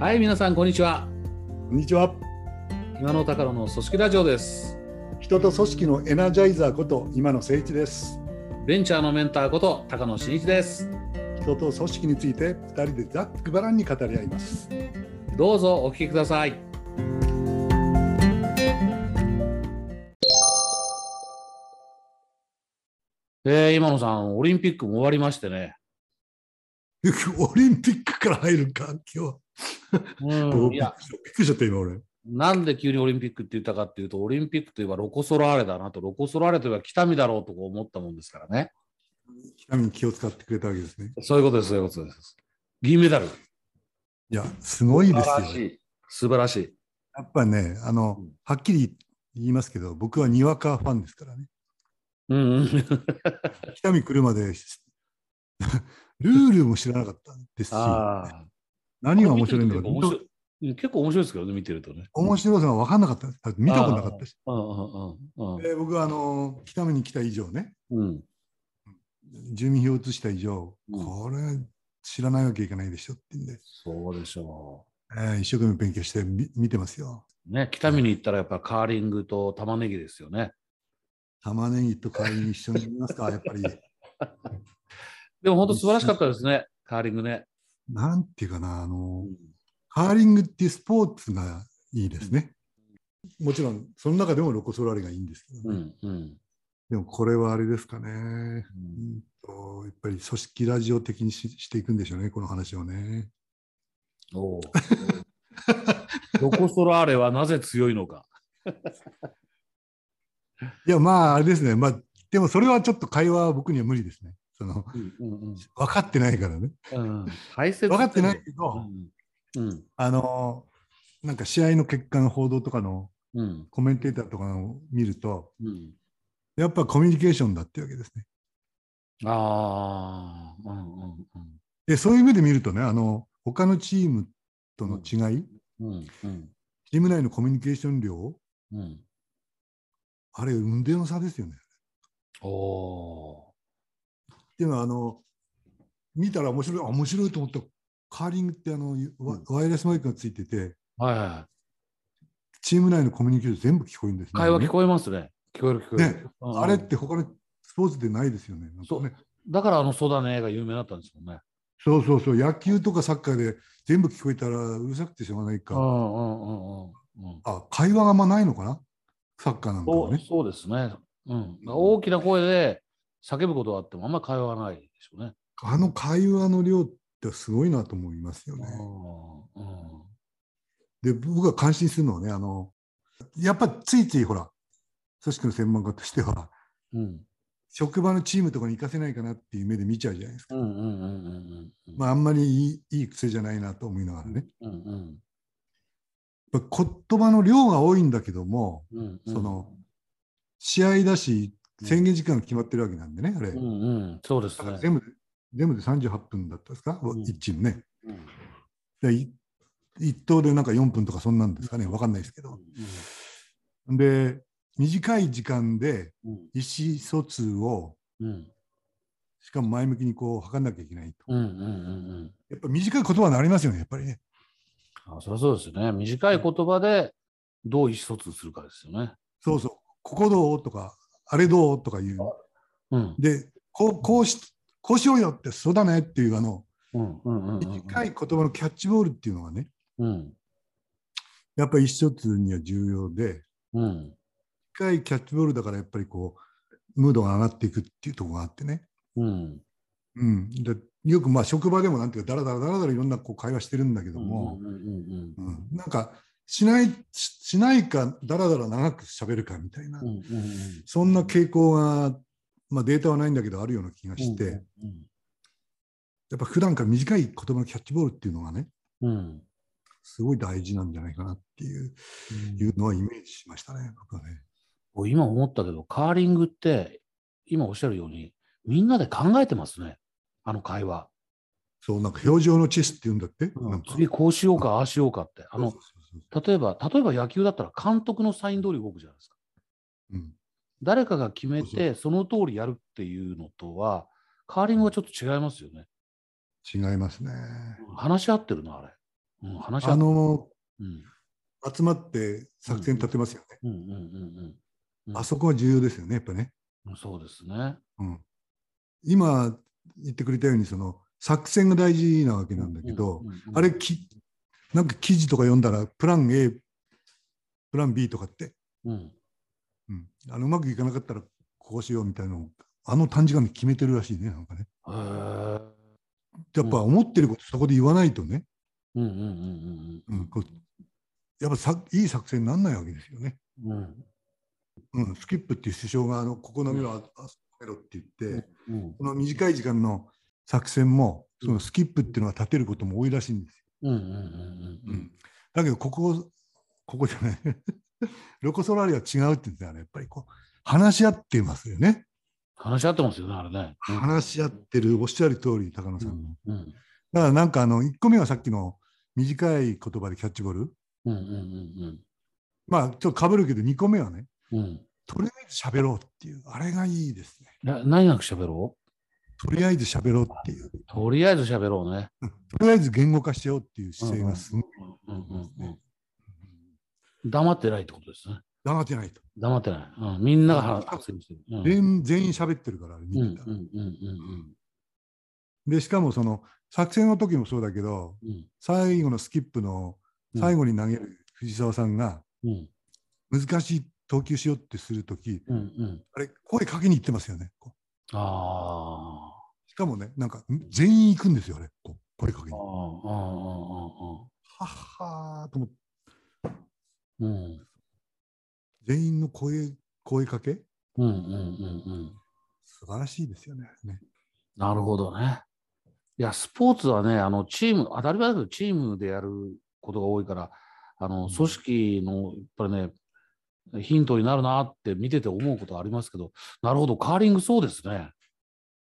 はい、皆さん、こんにちは。こんにちは。今の高野の組織ラジオです。人と組織のエナジャイザーこと今野誠一です。ベンチャーのメンターこと高野真一です。人と組織について二人でざっくばらんに語り合います。どうぞお聞きください。えー、今野さん、オリンピックも終わりましてね。オリンピックから入るか今うん、日。いや、びっくりしちゃった今俺。なんで急にオリンピックって言ったかっていうと、オリンピックといえばロコ・ソラーレだなと、ロコ・ソラーレといえば北見だろうと思ったもんですからね。北見に気を使ってくれたわけですね。そういうことです、そういうことです。銀メダル。いやすごいですよ素晴ら。しい。素晴らしい。やっぱねあのうんはっきり言いますけど僕はにわかファンですからね。うんうん。北見来るまで ルールも知らなかったですし。何が面白いのか面白いうん結構面白いですけどね、見てるとね。面白さが分かんなかった見たことなかったし。僕はあの北見に来た以上ねうん。住民票を移した以上、うんこれ知らないわけいかないでしょってんで、そうでしょえー一生懸命勉強してみ見てますよ。う。ね、北見に行ったらやっぱカーリングと玉ねぎですよね。玉ねぎとカーリング一緒に見ますか、やっぱり。でも本当素晴らしかったですね、カーリングね。なんていうかな、あうの、んカーリングっていうスポーツがいいですね。もちろん、その中でもロコ・ソラーレがいいんですけどうね。んうんでもこれはあれですかね。うんうんとやっぱり組織ラジオ的にししていくんでしょうね、この話をね。おうロコ・ソラーレはなぜ強いのか。いや、まあ、あれですね。まあ、でもそれはちょっと会話は僕には無理ですね。その、うんうん分かってないからね。うん。大切分かってないけど、うんうんあの、なんか試合の結果の報道とかのうんコメンテーターとかを見ると、うん。やっぱコミュニケーションだってわけですね。ああ。うんうんで、そういう目で見るとね、あの、他のチームとの違い、うんうんうんチーム内のコミュニケーション量、うん。あれ、運命の差ですよね。おおっていうのは、あの、見たら面白い、あ面白いと思った。カーリングってあの、ワイヤレスマイクがついてて、ー。はいはい。チーム内のコミュニケーション全部聞こえるんですね。会話聞こえますね。聞こえる聞こえる。ねあれって他のスポーツでないですよね。そうねだからあのソダネが有名だったんですもんね。そうそうそう、野球とかサッカーで全部聞こえたらうるさくてしょうがないか。うんうんうんうんうん。あ、会話があんまないのかな？サッカーなんかそうはね。そうですね。うん。大きな声で叫ぶことがあってもあんまり会話がないでしょうね。あの会話の量ってすごいなと思いますよね。で、僕が感心するのはね、あの、やっぱついついほら、組織の専門家としては、うん職場のチームとかに行かせないかなっていう目で見ちゃうじゃないですか。あ、あんまりいいいい癖じゃないなと思いながらね。うんうんやっぱ言葉の量が多いんだけども、うんうんその、試合だし、宣言時間が決まってるわけなんでね、あれ。うんうんそうですね。だから全部で、全部で38分だったですか、ん1チームね。うんでい一投でなんか4分とかそんなんですかね、わかんないですけど。で、短い時間でうん意思疎通を、うんしかも前向きにこう測んなきゃいけないと。うんうんうんうん。やっぱ短い言葉になりますよね、やっぱりね。あそりゃそうですよね。短い言葉でどう意思疎通するかですよね。そうそう、ここどうとか、あれどう？とかいう。うん。で、こうこうしこうしようよって、そうだねっていう、あの。短い言葉のキャッチボールっていうのがね、うん。やっぱり意思疎通には重要で、うん。短いキャッチボールだからやっぱりこう、ムードが上がっていくっていうところがあってね。うん。うん、でよくまあ職場でもなんていうか、だらだらだらだらいろんなこう会話してるんだけども、うんうんうん。うん。なんかしないししないか、だらだら長く喋るかみたいな、うんうんうん。そんな傾向が、まあ、データはないんだけど、あるような気がして、うんやっぱ普段から短い言葉のキャッチボールっていうのがね、うん。うんすごい大事なんじゃないかなっていう,、いうのはイメージしましたね、僕はね。僕今思ったけど、カーリングって、今おっしゃるように、みんなで考えてますね、あの会話。そう、なんか表情のチェスって言うんだって、なんか。次こうしようか、ああしようかって。あの例えば、例えば野球だったら監督のサイン通り動くじゃないですか。うん誰かが決めて、その通りやるっていうのとは、カーリングはちょっと違いますよね。違いますね。話し合ってるな、あれ。うん、話し合っあのうん集まって作戦立てますよね。うんうんうんうんうんあそこは重要ですよね、やっぱね。うんそうですね。うん、今言ってくれたようにその作戦が大事なわけなんだけど、あれきなんか記事とか読んだらプラン A プラン B とかって、うん。うん、あのうまくいかなかったらこうしようみたいなのをあの短時間で決めてるらしいねなんかね。やっぱ思ってることそこで言わないとね、うん。うんうんうん、こうやっぱさいい作戦にならないわけですよね。うん。うん。うん、スキップっていう首相があのここの目はあそこめろって言って、うんこの短い時間の作戦もそのスキップっていうのは立てることも多いらしいんですよ。うんうんうんうんうんだけどここここじゃない ロコ・ソラーリは違うって言ってたらやっぱりこう話し合ってますよね。話し合ってますよね、あれね。うん話し合ってるおっしゃる通り高野さん。うんうんだからなんかあの1個目はさっきの短い言葉でキャッチボール。うんうんまあちょっとかぶるけど2個目はねうんうんとりあえず喋ろうっていうあれがいいですね。な何なく喋ろとりあえず喋ろうっていう。うとりあえず喋ろうね。とりあえず言語化しようっていう姿勢がすごい。黙ってないってことですね。黙ってないと。黙ってない。うん、みんなが発言してる。うん全員喋ってるからあれ見うんてたらうんうんうんでしかもその作戦の時もそうだけどうん最後のスキップのうん最後に投げる藤沢さんがうん難しい投球しようってする時うんうんあれ声かけに行ってますよね。あしかもねなんか全員行くんですよあれこう声かけに。あーあはっはーと思ってうん全員の声声かけ？うんうんうんうん素晴らしいですよね。ねなるほどね。いや、スポーツはね、あのチーム、当たり前だけど、チームでやることが多いから、あのうん組織のやっぱりね、ヒントになるなって見てて思うことはありますけど、なるほど、カーリングそうですね。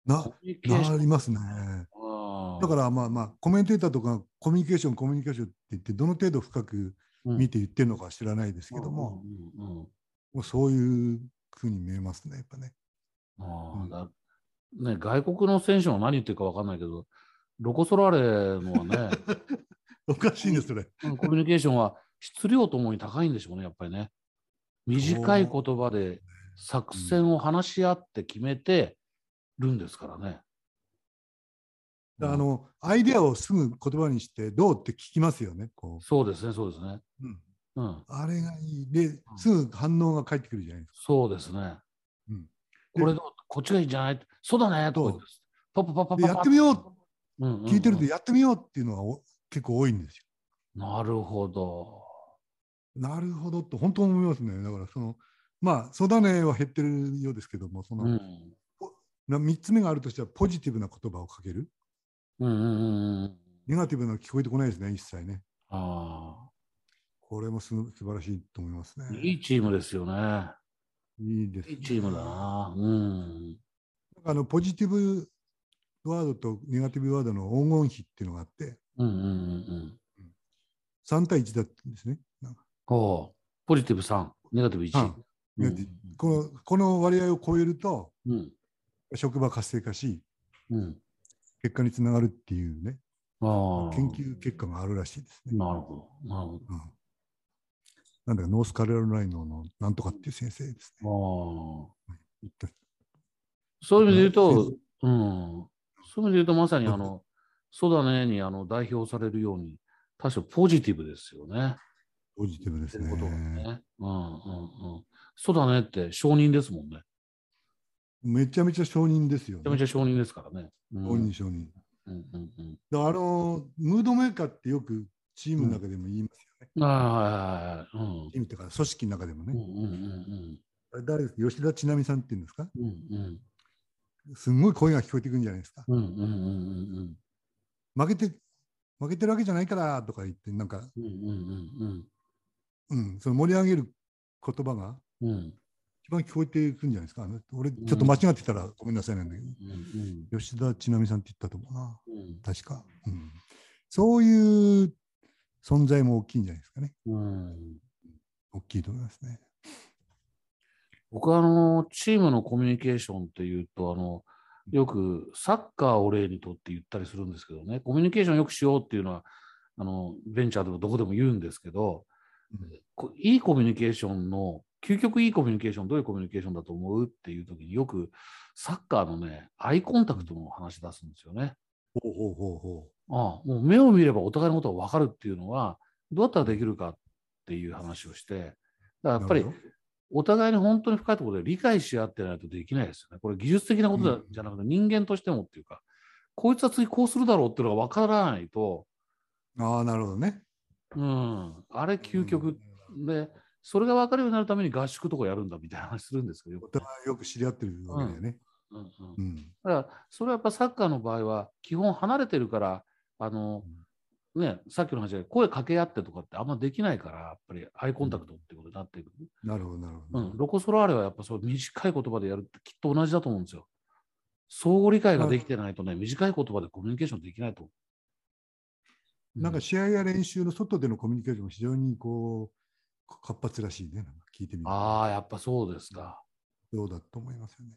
ななりますね。うんだからまあまあコメンテーターとかコミュニケーションコミュニケーションって言ってどの程度深く見て言ってるのかは知らないですけども、うんうんうんもうそういうふうに見えますねやっぱね。あうんね、外国の選手も何言ってるか分かんないけど、ロコ・ソラーレのはね、おかしいんですそれ。うんコミュニケーションは質量ともに高いんでしょうね、やっぱりね。短い言葉で作戦を話し合って決めてるんですからね。あのアイデアをすぐ言葉にしてどうって聞きますよね。こそうですね、そうですね。ううん、うん、あれがいい。で、すぐ反応が返ってくるじゃないですか。そうですね。うんこれどうこっちがいいんじゃない？そうだねとパパパパパやってみよう、うんうんうん聞いてるとやってみようっていうのがお結構多いんですよ。なるほど。なるほどと本当に思いますね。だからそのまあそうだねは減ってるようですけども、その、うんな3つ目があるとしてはポジティブな言葉をかける。うんうんうんうん。ネガティブなの聞こえてこないですね、一切ね。あこれもす素晴らしいと思いますあ、ね。いいチームですよね。いいです、いいチームだな。うん。あのポジティブワードとネガティブワードの黄金比っていうのがあって、うんうんうんうん。3対1だったんですね。なんかほう。ポジティブ3、ネガティブ1。うんうんこのこの割合を超えると、うん。職場活性化し、うん。結果につながるっていうね、ああ。研究結果があるらしいですね。なるほど。なるほうんなんだかノースカロライナのなんとかっていう先生ですね。ど。あそういう意味で言うと、ううん。そういう意味で言うと、まさにあの、そうだねにあの代表されるように、確かポジティブですよね。ポジティブですねことが。ね。うんうんうん。そうだねって承認ですもんね。めちゃめちゃ承認ですよ、めちゃめね。ちゃ承認ですからね。うん承認承認。うんうんうん。だからあのムードメーカーってよくチームの中でも言いますよね。ああ、はいはいはい。うん。チームっていうか組織の中でもね。うんうんうんあれ誰ですか？吉田知奈美さんっていうんですか？うん。うんうん。すんごい声が聞こえてくるんじゃないですか。うんうんうんうん負けて、負けてるわけじゃないからとか言って、なんか、うんうんうんうん、その盛り上げる言葉がうんうん一番聞こえてくるんじゃないですか。俺、ちょっと間違ってたらごめんなさいなんだけど、うん吉田知奈美さんって言ったと思うな。うん確か。うん、そういう存在も大きいんじゃないですかね。うん大きいと思いますね。僕はあのチームのコミュニケーションっていうとあのよくサッカーを例にとって言ったりするんですけどねコミュニケーションよくしようっていうのはあのベンチャーでもどこでも言うんですけど、うんこいいコミュニケーションの究極いいコミュニケーションどういうコミュニケーションだと思う？っていう時によくサッカーのねアイコンタクトの話出すんですよね。ほうほうほうほああもう目を見ればお互いのことが分かるっていうのはどうやったらできるかっていう話をしてだからう。やっぱりお互いに本当に深いところで理解し合ってないとできないですよね。これ技術的なことじゃなくて人間としてもっていうか、こいつは次こうするだろうっていうのが分からないと、ああ、なるほどね。うん、あれ究極で、それが分かるようになるために合宿とかやるんだみたいな話するんですけど、よおくよく知り合ってるわけだよね。うんうんうん。だから、それはやっぱサッカーの場合は、基本離れてるから、あの、ね、さっきの話で声かけ合ってとかってあんまできないから、やっぱりアイコンタクトってことになっていく。なるほど、なるほど。うん、ロコ・ソラーレはやっぱそう短い言葉でやるってきっと同じだと思うんですよ。相互理解ができてないとね、短い言葉でコミュニケーションできないと。なんかう試合や練習の外でのコミュニケーションも非常にこう活発らしいね。なんか聞いてみるとああ、やっぱそうですか。そうだと思いますよね。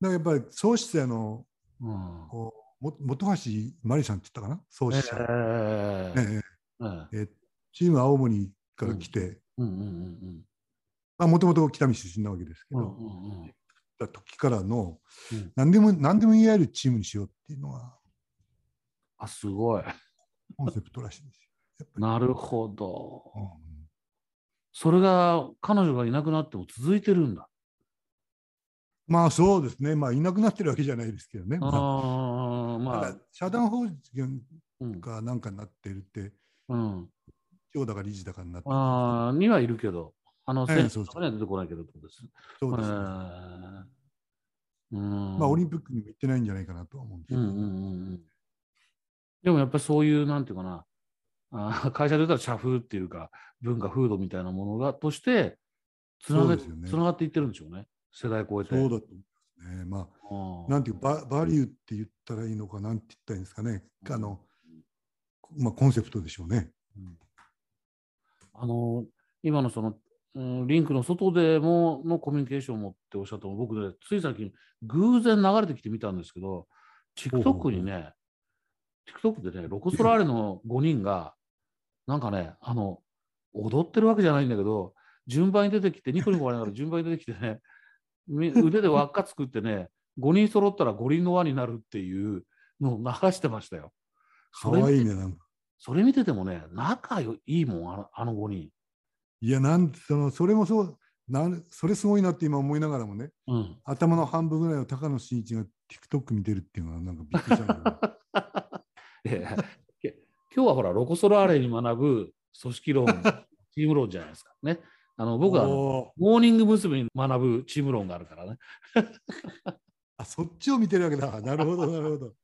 だからやっぱり創始者のうん。こうも本橋真理さんって言ったかな？創始者、えええええええチーム青森から来て、もともと北見出身なわけですけど、うんうんうんうんた時からのうん何でも何でも言い合えるチームにしようっていうのがあ、すごい。コンセプトらしいんですよ。なるほど。うんそれが彼女がいなくなっても続いてるんだ。まあそうですね、まあいなくなってるわけじゃないですけどね。まあああ、まあ社団法人うん。かなんかになってるって、うん。長だか理事だかになってるああ、にはいるけど、あの、ええ選手そうそうとかには出てこないけどってことです。そうですね。まあオリンピックにも行ってないんじゃないかなとは思うんですけど、うんうんうんうん。でもやっぱりそういう、なんていうかな、あー会社で言ったら社風っていうか、文化、風土みたいなものがとしてつなげ、そうですよねつながっていってるんでしょうね。世代超えて。そうだと思いますね。まあなんていうババリューって言ったらいいのかなんて言ったらいいんですかね。あの、まあ、コンセプトでしょうね。うんあの、今のその、うんリンクの外でものコミュニケーションもっておっしゃったの僕ね、つい最近偶然流れてきてみたんですけど、TikTok にね、TikTok でね、ロコ・ソラーレの5人が、なんかね、あの、踊ってるわけじゃないんだけど、順番に出てきて、ニコニコ笑いながら順番に出てきてね、み腕で輪っか作ってね、5人揃ったら五輪の輪になるっていうのを流してましたよ。かわいいね。なんかそれ見ててもね、仲いいもん、あのあの5人。いや、なんそのそれもそうなん、それすごいなって今思いながらもね、うん。頭の半分ぐらいを高野真一が TikTok 見てるっていうのはなんかびっくりしたんだけど いやけ今日はほら、ロコ・ソラーレに学ぶ組織論、チーム論じゃないですか。ね。あの僕はモーニング娘。に学ぶチーム論があるからね。あそっちを見てるわけだ。なるほど、なるほど。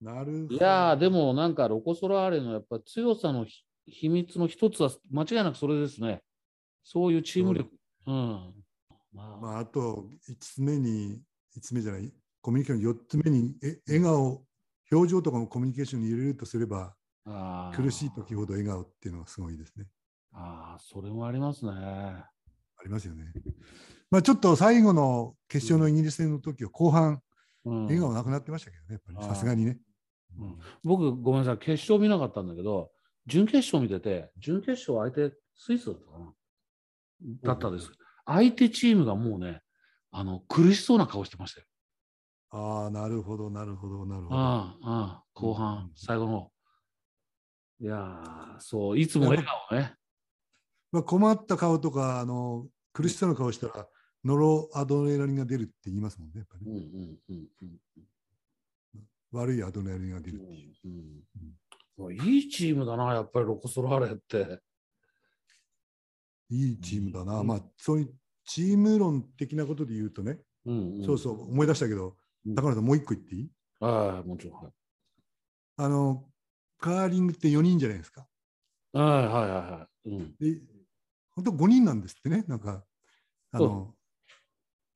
なるほど。いやー、でもなんかロコ・ソラーレのやっぱ強さのひ秘密の一つは間違いなくそれですね。そういうチーム力。うん。まあ、まあ、あと5つ目に、5つ目じゃない、コミュニケーション4つ目に、え笑顔、表情とかもコミュニケーションに入れるとすれば、苦しい時ほど笑顔っていうのはすごいですね。ああ、それもありますね。ありますよね。まあ、ちょっと最後の決勝のイギリス戦の時は後半、うん、笑顔なくなってましたけどね、やっぱりあーさすがにね。うん僕、ごめんなさい、決勝見なかったんだけど、準決勝見てて、準決勝相手、スイスだったかなだったです。相手チームがもうね、あの苦しそうな顔してましたよ。ああ、なるほど、なるほど、なるほど。ああ、後うん半、最後の方。いやー、そう、いつも笑顔ね。まあ、困った顔とか、あの苦しそうな顔したら、ノロアドレナリンが出るって言いますもんね、やっぱりうんね、うんうんうん悪いアドレナリンが出るっていう。うんうんいいチームだな、やっぱりロコ・ソラーレって。いいチームだな。うんまあ、そういうチーム論的なことで言うとね、うんうんそうそう、思い出したけど、うん高野さん、もう一個言っていい？はい、もちろん。はいあの、カーリングって4人じゃないですか。はいはいはいはい。うん、で、本当5人なんですってね、なんか、あの、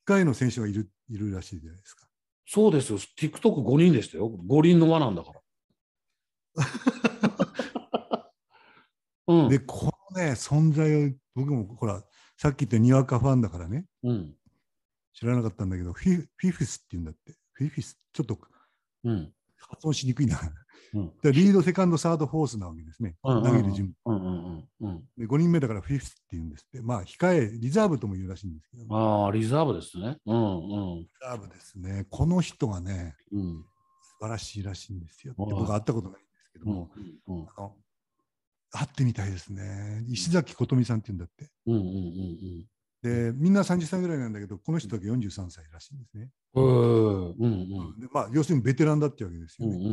控えの選手がいるいるらしいじゃないですか。そうですよ、TikTok5 人でしたよ。五輪の輪なんだから。うんで、このね、存在を、僕もほら、さっき言ったにわかファンだからね、うん知らなかったんだけど、フィフィフスって言うんだって。フィフィス、ちょっとうん発音しにくいな。うんでリード、セカンド、サード、フォースなわけですね。うん投げる順うんうんうんうん。で5人目だからフィフスっていうんですって。まあ、控え、リザーブとも言うらしいんですけど、リああ、リザーブですね。うんうんザーブですね。この人がね、うん。素晴らしいらしいんですよ。僕は会ったことないんですけどうんも、うんあの会ってみたいですね。石崎琴美さんって言うんだって。うんうんうんで、みんな30歳ぐらいなんだけど、この人だけ43歳らしいんですね。うん。うんうん。でまあ、要するにベテランだってわけですようんうんうん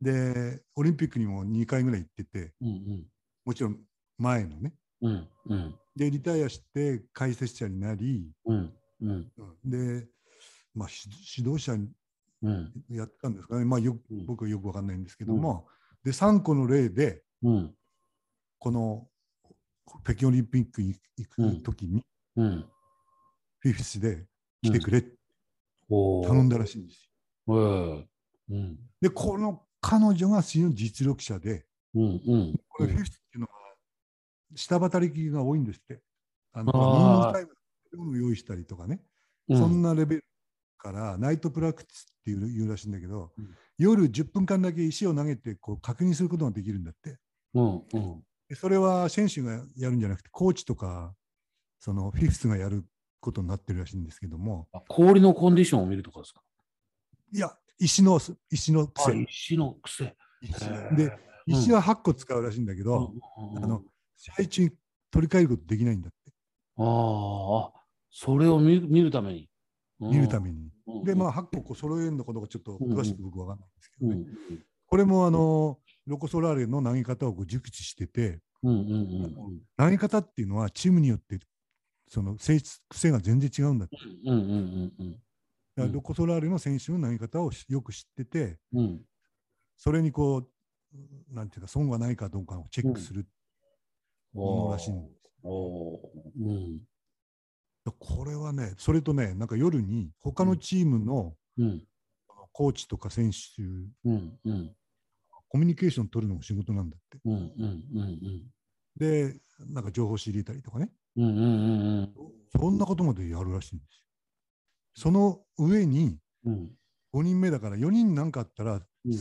ね。で、オリンピックにも2回ぐらい行ってて、うんうん。もちろん前のね。うんうん。で、リタイアして解説者になり、うんうん。で、まあ、し指導者にうん。やったんですかね。まあ、ようん。僕はよくわかんないんですけども、で、3個の例で、うん。この北京オリンピックに行くときに、うん。フィフスで来てくれって頼んだらしいんですよ。ええ。うん。で、この彼女が非常に実力者で、うんうん。これフィフスっていうのは下働きが多いんですって。あのミニタイムを用意したりとかね、うん。そんなレベルからナイトプラクティスっていう言うらしいんだけど、うん。夜10分間だけ石を投げてこう確認することができるんだって。うんうん。でそれは選手がやるんじゃなくて、コーチとか、そのフィフスがやることになってるらしいんですけども、あ氷のコンディションを見るとかですか？いや、石の石のあ癖。石の癖。で、石は8個使うらしいんだけど、あの試合中に取り替えることできないんだって、ああ、それを見見るために。見るために。にで、まあ、8個こう揃えるのかどうかちょっと詳しく僕わかんないんですけどね。うんこれもあの、ロコ・ソラーレの投げ方をこう熟知してて、投げ方っていうのはチームによって、その性質、癖が全然違うんだって。ロコ・ソラーレの選手の投げ方をよく知ってて、うん。それにこう、なんていうか、損がないかどうかをチェックするものらしいんです。うん。これはね、それとね、なんか夜に他のチームのうん。コーチとか選手、コミュニケーション取るのも仕事なんだって。うんうんうんで、なんか情報知りたりとかね、うんうんうんうんそんなことまでやるらしいんですよ。その上にうん5人目だから4人なんかあったら、うん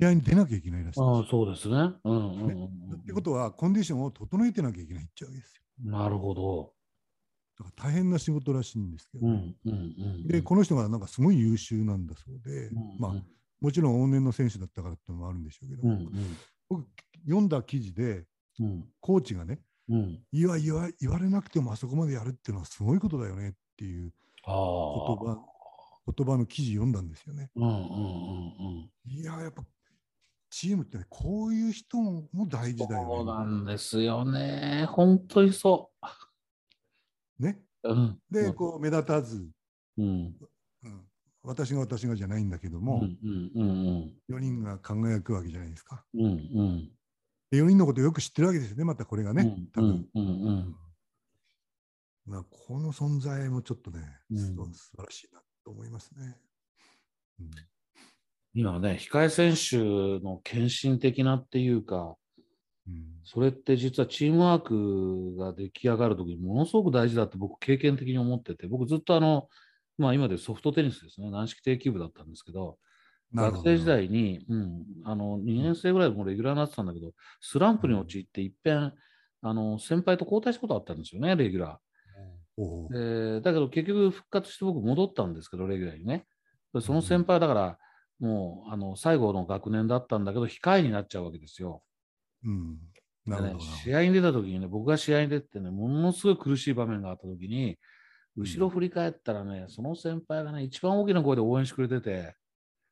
試合に出なきゃいけないらしいんあそうですね。うんうんうんよ。ってことは、コンディションを整えてなきゃいけないっちゃうわけですよ。なるほど。だから大変な仕事らしいんですけど、うんうんうんで、この人がなんかすごい優秀なんだそうで、まあ、もちろん往年の選手だったからっていうのもあるんでしょうけど、うんうん。僕、読んだ記事で、うん。コーチがね、うん。言わ言わ言われなくてもあそこまでやるっていうのはすごいことだよねっていう言葉言葉の記事読んだんですよね。うんうんうんうん。いや、やっぱチームってね、こういう人も大事だそうよね。なんですよね。本当にそね？う。うん。で、こう目立たず、うんうん、私が私がじゃないんだけどうんも、うんうん4人が輝くわけじゃないですか。うんうんで4人のことをよく知ってるわけですよね、またこれがね、うん多分。うんうんまあこの存在もちょっとね、うんすごい素晴らしいなと思いますね。うん今ね、控え選手の献身的なっていうか、うんそれって実はチームワークが出来上がるときにものすごく大事だって僕経験的に思ってて、僕ずっとあの、まあ今でソフトテニスですね、軟式定休部だったんですけど、ど学生時代に、うん、あの2年生ぐらいでもうレギュラーになってたんだけど、スランプに陥っていっぺん、あの先輩と交代したことあったんですよね、レギュラー。でだけど結局復活して僕戻ったんですけど、レギュラーにね。でその先輩だから、もうあの最後の学年だったんだけど、控えになっちゃうわけですよ。うん、なるでねほどな。試合に出た時にね、僕が試合に出てね、ものすごい苦しい場面があった時に、後ろ振り返ったらね、その先輩がね、一番大きな声で応援してくれてて、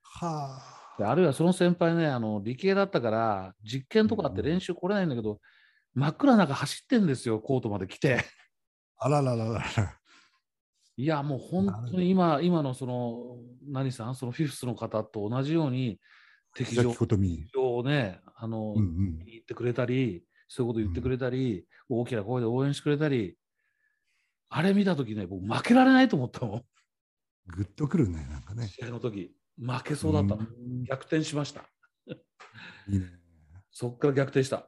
はであるいはその先輩ね、あの理系だったから、実験とかあって練習来れないんだけど、真っ暗な中走ってんですよ、コートまで来て。あ。あららららら。いや、もう本当に今、今のその、何さん、そのフィフスの方と同じように、敵情。をね、あの、うんうん。言ってくれたり、そういうこと言ってくれたり、大きな声で応援してくれたり、あれ見たときね、僕負けられないと思ったもん、ぐっとくるね、なんかね。試合の時負けそうだった逆転しました。いいね。そっから逆転した。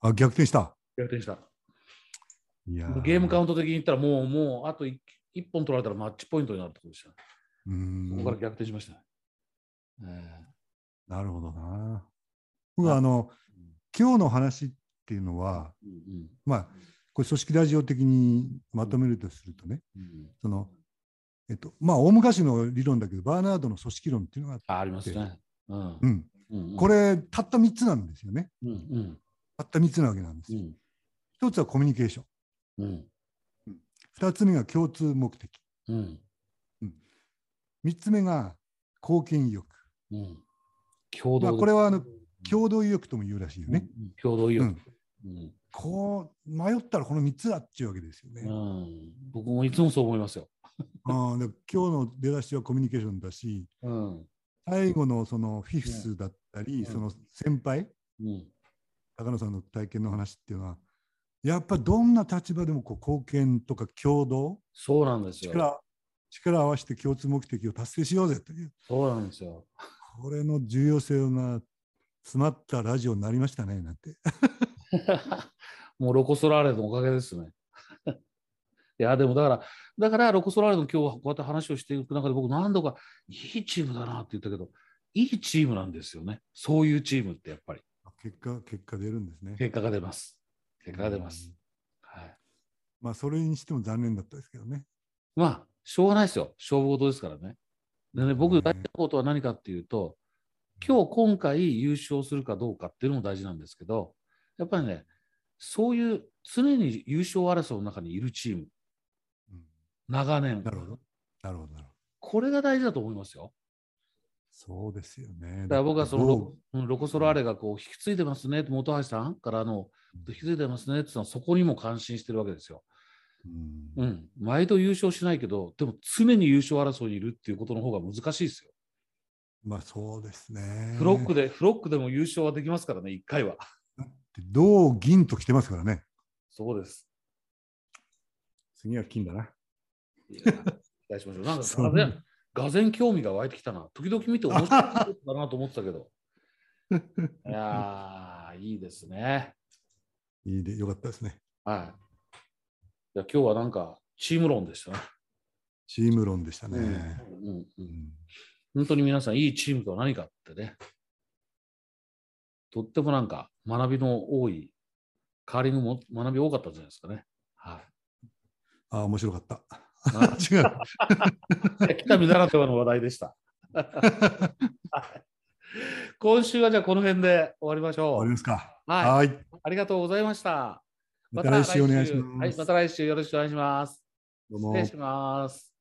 あ、逆転した。逆転した。いやゲームカウンント的に言ったら、もう、もう、あと 1, 本取られたらマッチポイントになるってことでした。ト。うんそこから逆転しましたね。えなるほどな。僕はあの、今日の話っていうのは、うんうんまあ、これ組織ラジオ的にまとめるとするとね、うんその、えっと、まあ、大昔の理論だけど、バーナードの組織論っていうのがありますね。うんうん、うんうんこれ、たった3つなんですよね。うんうんたった3つなわけなんですよ。うん1つはコミュニケーション。うん2つ目が共通目的。うん3つ目が貢献意欲。うん共同まあ、これはあの共同意欲とも言うらしいよね。うんうん共同意欲うん。うんこう迷ったらこの3つだっちゅうわけですよね。うん僕もいつもそう思いますよ。あ で今日の出だしはコミュニケーションだし、うん最後のそのフィフスだったり、んその先輩、うん高野さんの体験の話っていうのは、やっぱどんな立場でもこう貢献とか共同、そうなんですよ。力力を合わせて共通目的を達成しようぜという、そうなんですよ。これの重要性が詰まったラジオになりましたね、なんて。もうロコ・ソラーレのおかげですね。いや、でもだから、だからロコ・ソラーレの今日はこうやって話をしていく中で僕何度かいいチームだなって言ったけど、いいチームなんですよね。そういうチームってやっぱり結果、結果出るんですね。結果が出ます。結果が出ます。はい。まあ、それにしても残念だったですけどね。まあ、しょうがないですよ。勝負事ですからね。でね、僕、ね大事なことは何かっていうと、今日、今回優勝するかどうかっていうのも大事なんですけど、やっぱりね、そういう常に優勝争いの中にいるチーム、うん長年な、るほど。なるほど。これが大事だと思いますよ。そうですよね。だから僕はそのロうんロコ・ソラーレがこう引き継いでますね本橋さんからの引き継いでますねってそこにも感心してるわけですよ。うんうん、毎度優勝しないけど、でも常に優勝争いにいるっていうことの方が難しいですよ。まあそうですね。フロックで、フロックでも優勝はできますからね、1回は。銅、銀と来てますからね。そうです。次は金だな。いや期待しましょう。なんかそうがぜん、がぜん興味が湧いてきたな。時々見て面白いだなと思ってたけど。いやー、いいですね。いいで、よかったですね。はい。いや今日はなんか、チーム論でしたね。チーム論でしたうんね。うんううんん本当に皆さん、いいチームとは何かってね。とってもなんか、学びの多い、カーリングも学び多かったんじゃないですかね。はい。ああ、面白かった。あ 違う。北見ならではの話題でした。はい今週はじゃあこの辺で終わりましょう終わりま。すか。はいはい。ありがとうございました。また来週お願いします。はい、また来週よろしくお願いします。どうも失礼します。